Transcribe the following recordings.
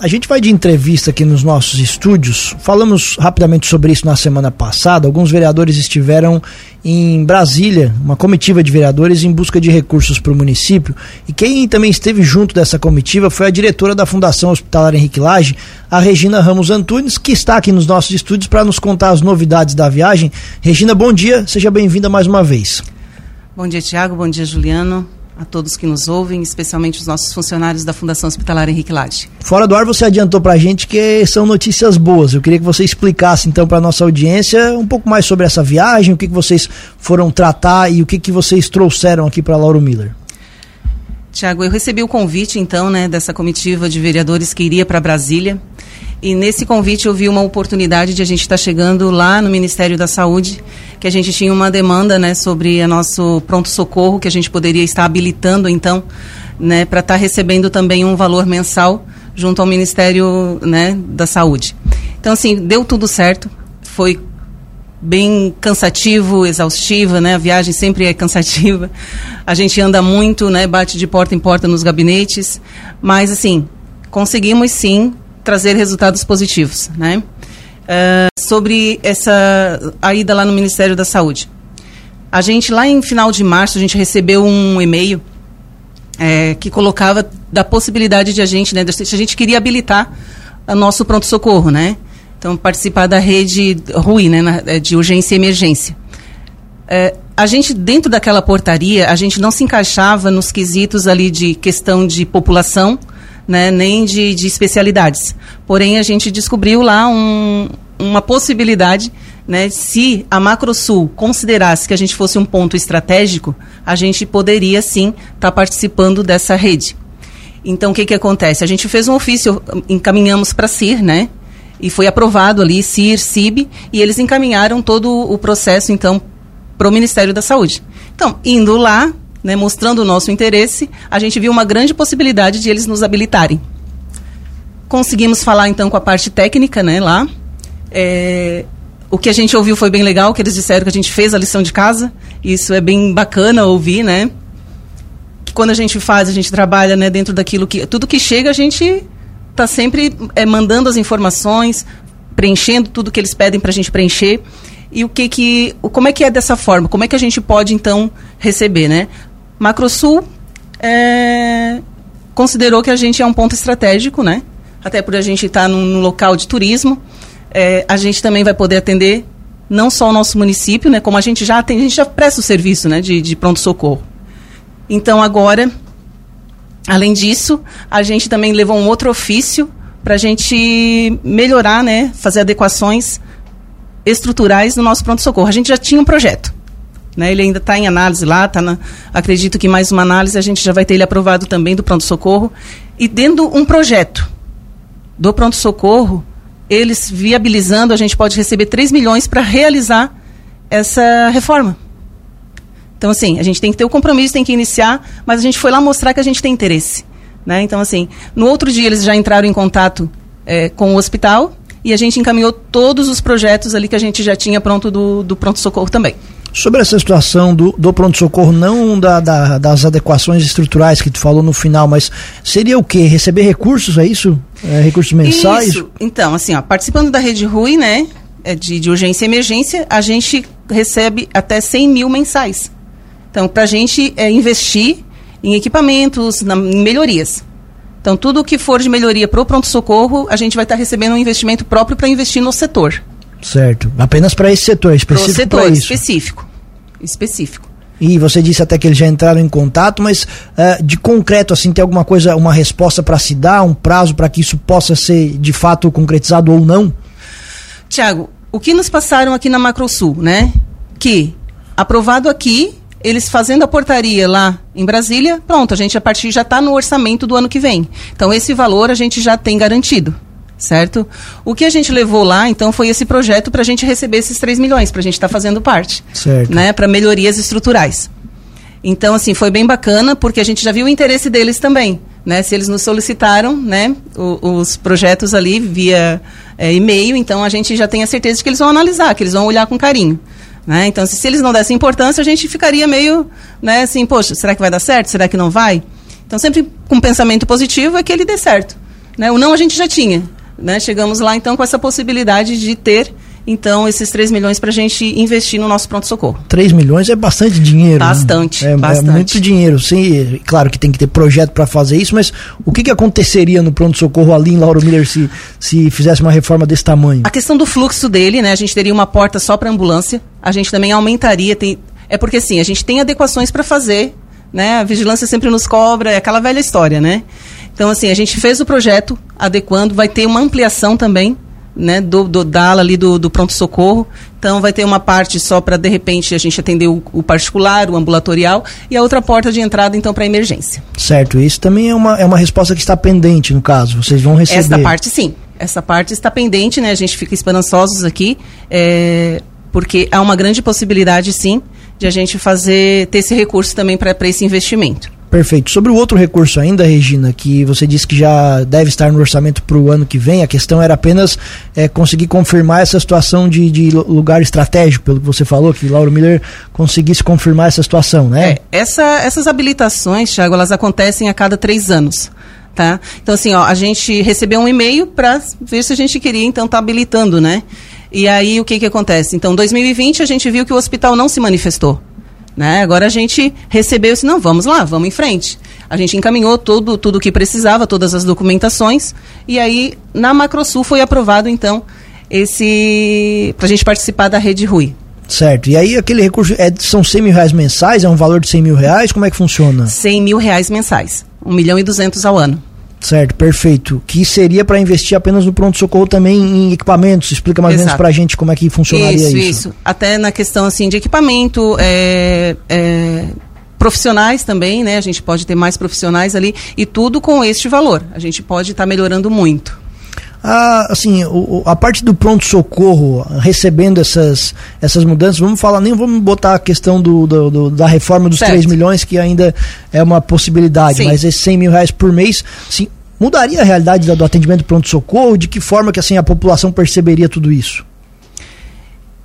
A gente vai de entrevista aqui nos nossos estúdios. Falamos rapidamente sobre isso na semana passada. Alguns vereadores estiveram em Brasília, uma comitiva de vereadores em busca de recursos para o município. E quem também esteve junto dessa comitiva foi a diretora da Fundação Hospitalar Henrique Lage, a Regina Ramos Antunes, que está aqui nos nossos estúdios para nos contar as novidades da viagem. Regina, bom dia, seja bem-vinda mais uma vez. Bom dia, Tiago. Bom dia, Juliano a todos que nos ouvem, especialmente os nossos funcionários da Fundação Hospitalar Henrique Lage. Fora do ar, você adiantou para a gente que são notícias boas. Eu queria que você explicasse então para a nossa audiência um pouco mais sobre essa viagem, o que, que vocês foram tratar e o que, que vocês trouxeram aqui para Lauro Miller. Tiago, eu recebi o convite então né, dessa comitiva de vereadores que iria para Brasília. E nesse convite eu vi uma oportunidade de a gente estar tá chegando lá no Ministério da Saúde, que a gente tinha uma demanda, né, sobre o nosso pronto-socorro, que a gente poderia estar habilitando, então, né, para estar tá recebendo também um valor mensal junto ao Ministério, né, da Saúde. Então, assim, deu tudo certo, foi bem cansativo, exaustiva, né? A viagem sempre é cansativa. A gente anda muito, né? Bate de porta em porta nos gabinetes, mas assim conseguimos sim trazer resultados positivos, né? Uh, sobre essa a ida lá no Ministério da Saúde. A gente, lá em final de março, a gente recebeu um e-mail é, que colocava da possibilidade de a gente, né, se a gente queria habilitar o nosso pronto-socorro, né? Então, participar da rede RUI, né, é, de urgência e emergência. É, a gente, dentro daquela portaria, a gente não se encaixava nos quesitos ali de questão de população, né, nem de, de especialidades. Porém, a gente descobriu lá um, uma possibilidade, né, se a Macrosul considerasse que a gente fosse um ponto estratégico, a gente poderia sim estar tá participando dessa rede. Então, o que, que acontece? A gente fez um ofício, encaminhamos para a CIR, né? E foi aprovado ali, CIR, CIB, e eles encaminharam todo o processo, então, para o Ministério da Saúde. Então, indo lá, né, mostrando o nosso interesse, a gente viu uma grande possibilidade de eles nos habilitarem. Conseguimos falar então com a parte técnica, né, lá. É, o que a gente ouviu foi bem legal, que eles disseram que a gente fez a lição de casa. Isso é bem bacana ouvir, né? Que quando a gente faz, a gente trabalha, né, dentro daquilo que tudo que chega a gente está sempre é, mandando as informações, preenchendo tudo que eles pedem para a gente preencher e o que que como é que é dessa forma como é que a gente pode então receber né Macrosul é, considerou que a gente é um ponto estratégico, né? Até por a gente estar tá num, num, local de turismo. É, a gente também vai poder atender não só o nosso município, né? Como a gente já atende, a gente já presta o serviço, né? De, de pronto-socorro. Então, agora, além disso, a gente também levou um outro ofício para a gente melhorar, né? Fazer adequações estruturais no nosso pronto-socorro. A gente já tinha um projeto. Né? Ele ainda está em análise lá, tá na, acredito que mais uma análise a gente já vai ter ele aprovado também do pronto-socorro. E dentro um projeto do pronto-socorro, eles viabilizando, a gente pode receber 3 milhões para realizar essa reforma. Então, assim, a gente tem que ter o compromisso, tem que iniciar, mas a gente foi lá mostrar que a gente tem interesse. Né? Então, assim, no outro dia eles já entraram em contato é, com o hospital e a gente encaminhou todos os projetos ali que a gente já tinha pronto do, do pronto-socorro também. Sobre essa situação do, do pronto-socorro, não da, da, das adequações estruturais que tu falou no final, mas seria o quê? Receber recursos, é isso? É, recursos mensais? Isso. Então, assim, ó, participando da rede RUI, né, é de, de urgência e emergência, a gente recebe até 100 mil mensais. Então, para a gente é, investir em equipamentos, na, em melhorias. Então, tudo que for de melhoria para o pronto-socorro, a gente vai estar tá recebendo um investimento próprio para investir no setor. Certo. Apenas para esse setor específico. Pro setor específico. Específico. E você disse até que eles já entraram em contato, mas uh, de concreto, assim, tem alguma coisa, uma resposta para se dar, um prazo para que isso possa ser de fato concretizado ou não? Tiago, o que nos passaram aqui na Macrosul, né? Que aprovado aqui, eles fazendo a portaria lá em Brasília, pronto, a gente a partir já está no orçamento do ano que vem. Então esse valor a gente já tem garantido certo? O que a gente levou lá, então, foi esse projeto para a gente receber esses 3 milhões, para a gente estar tá fazendo parte. Certo. Né, para melhorias estruturais. Então, assim, foi bem bacana, porque a gente já viu o interesse deles também. Né? Se eles nos solicitaram né, os, os projetos ali via é, e-mail, então a gente já tem a certeza de que eles vão analisar, que eles vão olhar com carinho. Né? Então, se, se eles não dessem importância, a gente ficaria meio né, assim, poxa, será que vai dar certo? Será que não vai? Então, sempre com um pensamento positivo é que ele dê certo. Né? O não a gente já tinha. Né? Chegamos lá então com essa possibilidade de ter então esses 3 milhões para a gente investir no nosso pronto-socorro. 3 milhões é bastante dinheiro. Bastante, né? é, bastante. É muito dinheiro. Sim, claro que tem que ter projeto para fazer isso, mas o que, que aconteceria no pronto-socorro ali em Lauro Miller se, se fizesse uma reforma desse tamanho? A questão do fluxo dele, né? A gente teria uma porta só para ambulância, a gente também aumentaria. Tem, é porque assim, a gente tem adequações para fazer, né? A vigilância sempre nos cobra, é aquela velha história, né? Então, assim, a gente fez o projeto adequando, vai ter uma ampliação também né, do, do, da ala ali do, do pronto-socorro. Então, vai ter uma parte só para, de repente, a gente atender o, o, particular, o ambulatorial, e a outra porta de entrada, então, para emergência. Certo. Isso também é uma, é uma resposta que está pendente, no caso. Vocês vão receber. Essa parte, sim. Essa parte está pendente, né? A gente fica esperançosos aqui, é, porque há uma grande possibilidade, sim, de a gente fazer, ter esse recurso também para esse investimento. Perfeito. Sobre o outro recurso ainda, Regina, que você disse que já deve estar no orçamento para o ano que vem, a questão era apenas é, conseguir confirmar essa situação de, de, lugar estratégico, pelo que você falou, que Lauro Miller conseguisse confirmar essa situação, né? É, essa, essas habilitações, Thiago, elas acontecem a cada três anos. Tá? Então, assim, ó, a gente recebeu um e-mail para ver se a gente queria, então, estar tá habilitando, né? E aí, o que que acontece? Então, 2020, a gente viu que o hospital não se manifestou. Né? Agora a gente recebeu e não, vamos lá, vamos em frente. A gente encaminhou tudo, tudo o que precisava, todas as documentações, e aí na Macrosul foi aprovado, então, esse. para a gente participar da Rede Rui. Certo. E aí aquele recurso é, são 100 mil reais mensais? É um valor de 100 mil reais? Como é que funciona? 100 mil reais mensais. 1 milhão e 200 ao ano. Certo, perfeito. Que seria para investir apenas no pronto-socorro também em equipamentos. Explica mais ou menos para a gente como é que funcionaria isso. Isso, isso. Até na questão assim de equipamento, é, é, profissionais também, né? A gente pode ter mais profissionais ali e tudo com este valor. A gente pode estar tá melhorando muito. Ah, assim, o, a parte do pronto-socorro, recebendo essas, essas mudanças, vamos falar, nem vamos botar a questão do, do, do da reforma dos certo. 3 milhões, que ainda é uma possibilidade, Sim. mas esses 100 mil reais por mês, sim, mudaria a realidade do, do atendimento pronto-socorro? De que forma que assim, a população perceberia tudo isso?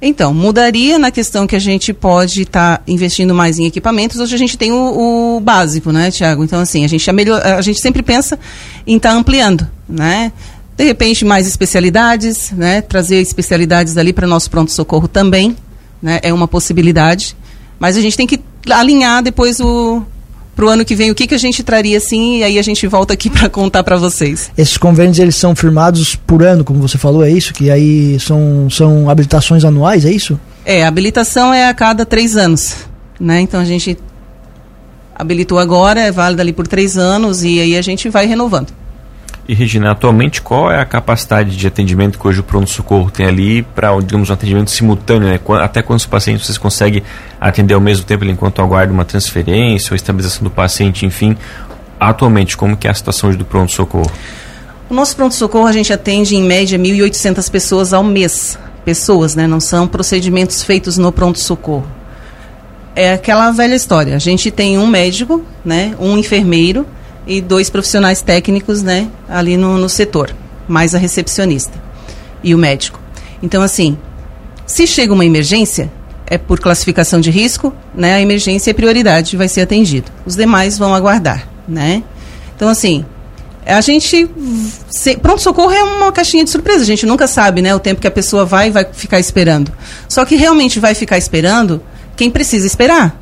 Então, mudaria na questão que a gente pode estar tá investindo mais em equipamentos. Hoje a gente tem o, o básico, né, Tiago? Então, assim, a gente, a, melhor, a gente sempre pensa em estar tá ampliando, né? De repente, mais especialidades, né? Trazer especialidades ali para nosso pronto-socorro também, né? É uma possibilidade. Mas a gente tem que alinhar depois o, para o ano que vem o que, que a gente traria assim e aí a gente volta aqui para contar para vocês. Esses convênios eles são firmados por ano, como você falou, é isso? Que aí são, são habilitações anuais, é isso? É, a habilitação é a cada três anos, né? Então a gente habilitou agora, é válida ali por três anos e aí a gente vai renovando. E Regina, atualmente qual é a capacidade de atendimento que hoje o pronto-socorro tem ali para, digamos, um atendimento simultâneo? Né? Até quantos pacientes vocês conseguem atender ao mesmo tempo enquanto aguarda uma transferência ou estabilização do paciente, enfim? Atualmente, como que é a situação hoje do pronto-socorro? O nosso pronto-socorro a gente atende em média 1.800 pessoas ao mês. Pessoas, né? Não são procedimentos feitos no pronto-socorro. É aquela velha história. A gente tem um médico, né? Um enfermeiro e dois profissionais técnicos, né, ali no, no setor, mais a recepcionista e o médico. Então, assim, se chega uma emergência, é por classificação de risco, né, a emergência é prioridade, vai ser atendido. Os demais vão aguardar, né? Então, assim, a gente. Pronto-socorro é uma caixinha de surpresa. A gente nunca sabe, né? O tempo que a pessoa vai vai ficar esperando. Só que realmente vai ficar esperando quem precisa esperar.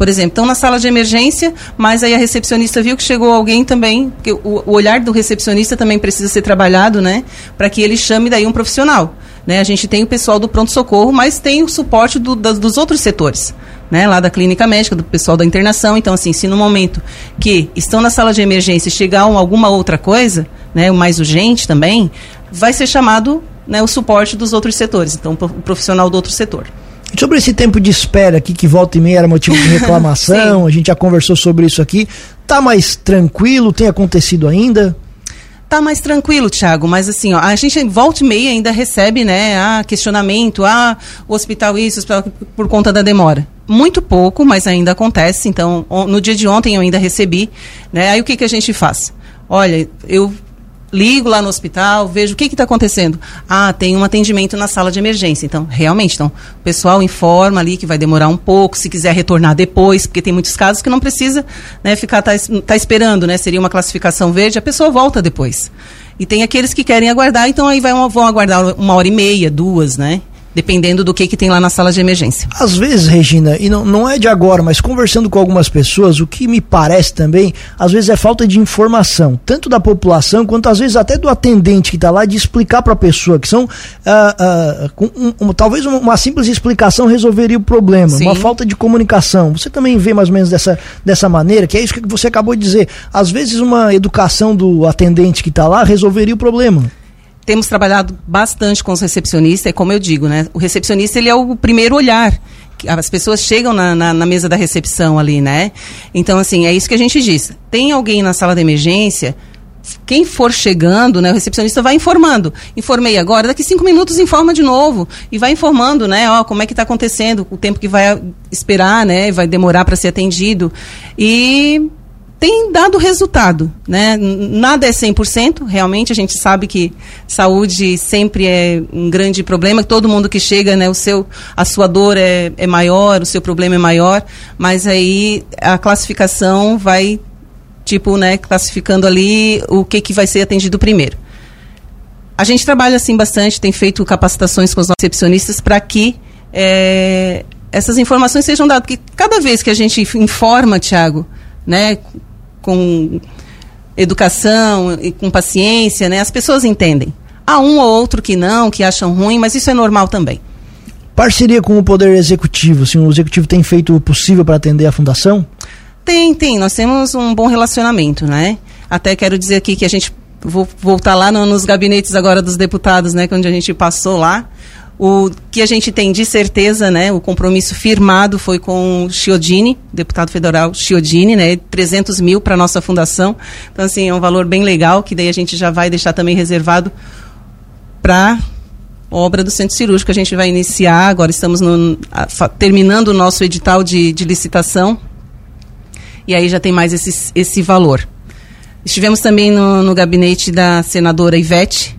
Por exemplo, estão na sala de emergência, mas aí a recepcionista viu que chegou alguém também, que o, o olhar do recepcionista também precisa ser trabalhado, né? Para que ele chame daí um profissional. Né? A gente tem o pessoal do pronto-socorro, mas tem o suporte do, das, dos outros setores. Né, lá da clínica médica, do pessoal da internação. Então, assim, se no momento que estão na sala de emergência chegar alguma outra coisa, né, mais urgente também, vai ser chamado né, o suporte dos outros setores, então o profissional do outro setor. Sobre esse tempo de espera aqui, que volta e meia era motivo de reclamação, a gente já conversou sobre isso aqui. Tá mais tranquilo? Tem acontecido ainda? Tá mais tranquilo, Thiago, mas assim, ó, a gente volta e meia ainda recebe, né, ah, questionamento, ah, o hospital isso, hospital por conta da demora. Muito pouco, mas ainda acontece. Então, no dia de ontem eu ainda recebi, né? Aí o que que a gente faz? Olha, eu ligo lá no hospital, vejo o que está acontecendo. Ah, tem um atendimento na sala de emergência. Então, realmente, então, o pessoal informa ali que vai demorar um pouco, se quiser retornar depois, porque tem muitos casos que não precisa né, ficar tá, tá esperando, né? Seria uma classificação verde, a pessoa volta depois. E tem aqueles que querem aguardar, então aí vai vão aguardar uma hora e meia, duas, né? Dependendo do que, que tem lá na sala de emergência. Às vezes, Regina, e não, não é de agora, mas conversando com algumas pessoas, o que me parece também, às vezes é falta de informação, tanto da população quanto às vezes até do atendente que está lá, de explicar para a pessoa, que são, uh, com um, um, talvez uma simples explicação resolveria o problema, Sim. uma falta de comunicação. Você também vê mais ou menos dessa, dessa maneira, que é isso que você acabou de dizer. Às vezes uma educação do atendente que está lá resolveria o problema temos trabalhado bastante com os recepcionistas, é como eu digo, né? O recepcionista ele é o primeiro olhar. As pessoas chegam na, na, na, mesa da recepção ali, né? Então, assim, é isso que a gente diz. Tem alguém na sala de emergência, quem for chegando, né, o recepcionista vai informando. Informei agora, daqui cinco minutos informa de novo. E vai informando, né, ó, como é que está acontecendo, o tempo que vai esperar, né, vai demorar para ser atendido. E tem dado resultado, né? Nada é 100%, realmente a gente sabe que saúde sempre é um grande problema, todo mundo que chega, né, o seu a sua dor é, é maior, o seu problema é maior, mas aí a classificação vai tipo, né, classificando ali o que que vai ser atendido primeiro. A gente trabalha assim bastante, tem feito capacitações com os recepcionistas para que é, essas informações sejam dadas, porque cada vez que a gente informa, Tiago, né, com educação e com paciência, né, as pessoas entendem. Há um ou outro que não, que acham ruim, mas isso é normal também. Parceria com o Poder Executivo, assim, o Executivo tem feito o possível para atender a Fundação? Tem, tem. Nós temos um bom relacionamento, né? Até quero dizer aqui que a gente vou voltar lá no, nos gabinetes agora dos deputados, né, onde a gente passou lá. O que a gente tem de certeza, né, o compromisso firmado foi com o Chiodini, deputado federal Chiodini, né, 300 mil para nossa fundação. Então, assim, é um valor bem legal, que daí a gente já vai deixar também reservado para obra do centro cirúrgico. A gente vai iniciar, agora estamos no, terminando o nosso edital de, de, licitação, e aí já tem mais esse, esse valor. Estivemos também no, no gabinete da senadora Ivete,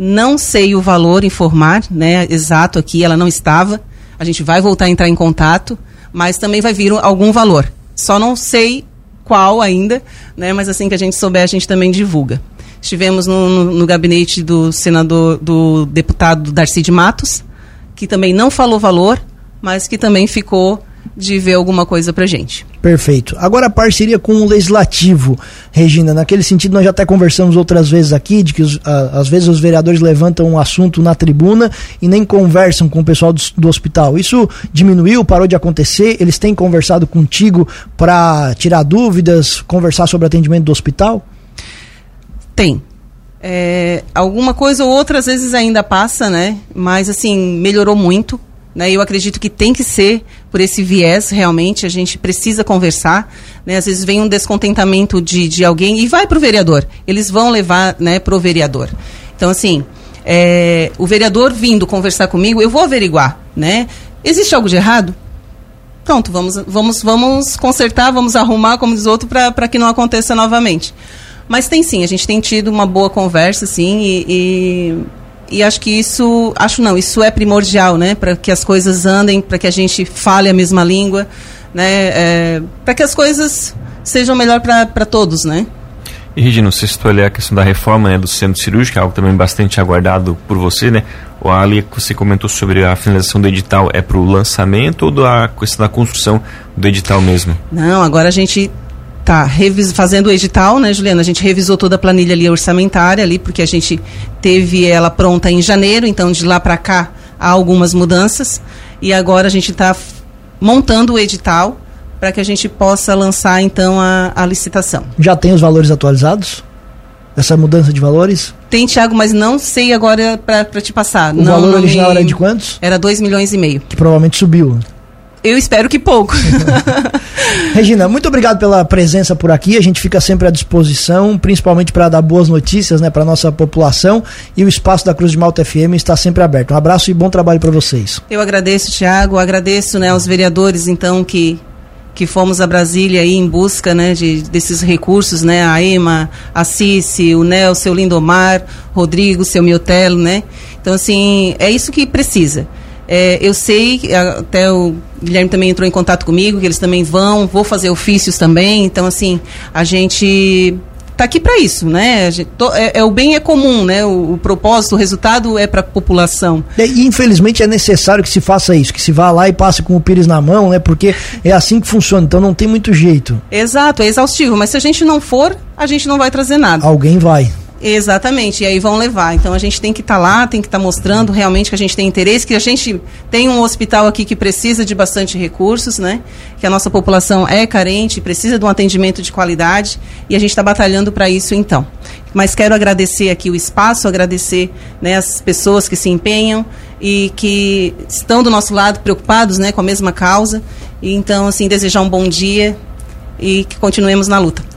não sei o valor informar, né, exato aqui, ela não estava. A gente vai voltar a entrar em contato, mas também vai vir algum valor. Só não sei qual ainda, né, mas assim que a gente souber, a gente também divulga. Estivemos no, no, no gabinete do senador, do deputado Darcy de Matos, que também não falou valor, mas que também ficou de ver alguma coisa pra gente. Perfeito. Agora a parceria com o Legislativo, Regina, naquele sentido nós já até conversamos outras vezes aqui, de que os, a, às vezes os vereadores levantam um assunto na tribuna e nem conversam com o pessoal do, do hospital. Isso diminuiu, parou de acontecer? Eles têm conversado contigo para tirar dúvidas, conversar sobre o atendimento do hospital? Tem. É, alguma coisa ou outra às vezes ainda passa, né? Mas assim, melhorou muito né? Eu acredito que tem que ser por esse viés, realmente, a gente precisa conversar. Né? Às vezes vem um descontentamento de, de alguém e vai para o vereador. Eles vão levar né, para o vereador. Então, assim, é, o vereador vindo conversar comigo, eu vou averiguar. Né? Existe algo de errado? Pronto, vamos, vamos, vamos consertar, vamos arrumar, como diz outro, para que não aconteça novamente. Mas tem sim, a gente tem tido uma boa conversa, sim, e, e e acho que isso, acho não, isso é primordial, né, para que as coisas andem, para que a gente fale a mesma língua, né, é, para que as coisas sejam melhor para todos, né. E Regina, você citou ali a questão da reforma né, do centro cirúrgico, algo também bastante aguardado por você, né? O ali que você comentou sobre a finalização do edital é para o lançamento ou da questão da construção do edital mesmo? Não, agora a gente tá fazendo o edital, né, Juliana? A gente revisou toda a planilha ali orçamentária ali, porque a gente teve ela pronta em janeiro, então de lá para cá há algumas mudanças. E agora a gente está montando o edital para que a gente possa lançar então a, a licitação. Já tem os valores atualizados? Essa mudança de valores? Tem, Tiago, mas não sei agora para te passar. O não, valor original me... era de quantos? Era 2 milhões e meio. Que provavelmente subiu. Eu espero que pouco. Regina, muito obrigado pela presença por aqui. A gente fica sempre à disposição, principalmente para dar boas notícias né, para nossa população. E o espaço da Cruz de Malta FM está sempre aberto. Um abraço e bom trabalho para vocês. Eu agradeço, Tiago. Agradeço né, aos vereadores, então, que que fomos a Brasília aí em busca né, de, desses recursos, né, a EMA, a Cici, o Nel, seu Lindomar, Rodrigo, seu Miotelo, né? Então, assim, é isso que precisa. É, eu sei, até o Guilherme também entrou em contato comigo, que eles também vão, vou fazer ofícios também, então, assim, a gente está aqui para isso, né? To, é, é, o bem é comum, né? O, o propósito, o resultado é para a população. E infelizmente é necessário que se faça isso, que se vá lá e passe com o pires na mão, né? Porque é assim que funciona, então não tem muito jeito. Exato, é exaustivo, mas se a gente não for, a gente não vai trazer nada. Alguém vai. Exatamente, e aí vão levar. Então a gente tem que estar tá lá, tem que estar tá mostrando realmente que a gente tem interesse, que a gente tem um hospital aqui que precisa de bastante recursos, né? Que a nossa população é carente, precisa de um atendimento de qualidade e a gente está batalhando para isso então. Mas quero agradecer aqui o espaço, agradecer né, as pessoas que se empenham e que estão do nosso lado, preocupados né, com a mesma causa. E, então, assim, desejar um bom dia e que continuemos na luta.